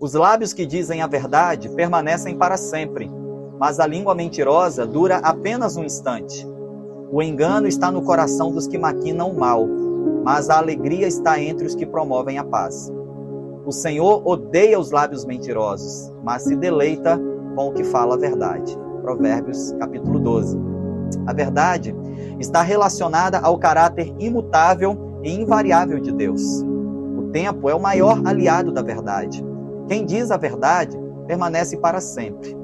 Os lábios que dizem a verdade permanecem para sempre, mas a língua mentirosa dura apenas um instante. O engano está no coração dos que maquinam o mal, mas a alegria está entre os que promovem a paz. O Senhor odeia os lábios mentirosos, mas se deleita com o que fala a verdade. Provérbios capítulo 12. A verdade está relacionada ao caráter imutável e invariável de Deus. O tempo é o maior aliado da verdade. Quem diz a verdade permanece para sempre.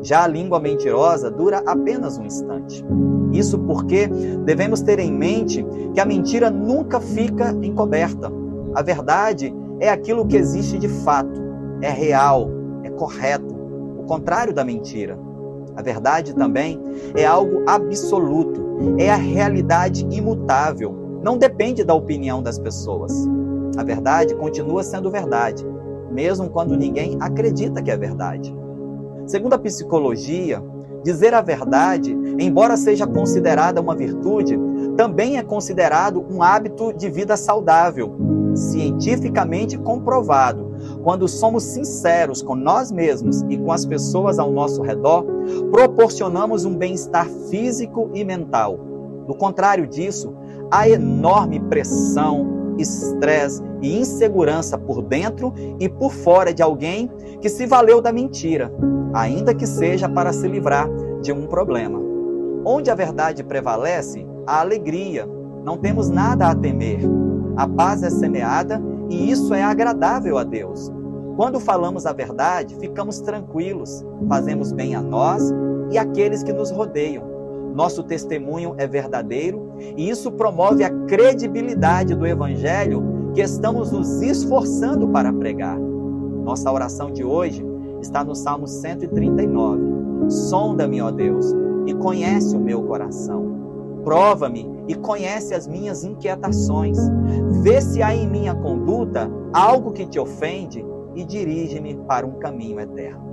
Já a língua mentirosa dura apenas um instante. Isso porque devemos ter em mente que a mentira nunca fica encoberta. A verdade é aquilo que existe de fato, é real, é correto, o contrário da mentira. A verdade também é algo absoluto, é a realidade imutável, não depende da opinião das pessoas. A verdade continua sendo verdade, mesmo quando ninguém acredita que é verdade. Segundo a psicologia, dizer a verdade, embora seja considerada uma virtude, também é considerado um hábito de vida saudável, cientificamente comprovado. Quando somos sinceros com nós mesmos e com as pessoas ao nosso redor, proporcionamos um bem-estar físico e mental. Do contrário disso, há enorme pressão, estresse e insegurança por dentro e por fora de alguém que se valeu da mentira, ainda que seja para se livrar de um problema. Onde a verdade prevalece, a alegria. Não temos nada a temer. A paz é semeada e isso é agradável a Deus. Quando falamos a verdade, ficamos tranquilos, fazemos bem a nós e àqueles que nos rodeiam nosso testemunho é verdadeiro e isso promove a credibilidade do Evangelho que estamos nos esforçando para pregar. Nossa oração de hoje está no Salmo 139. Sonda-me, ó Deus, e conhece o meu coração. Prova-me e conhece as minhas inquietações. Vê se há em minha conduta algo que te ofende e dirige-me para um caminho eterno.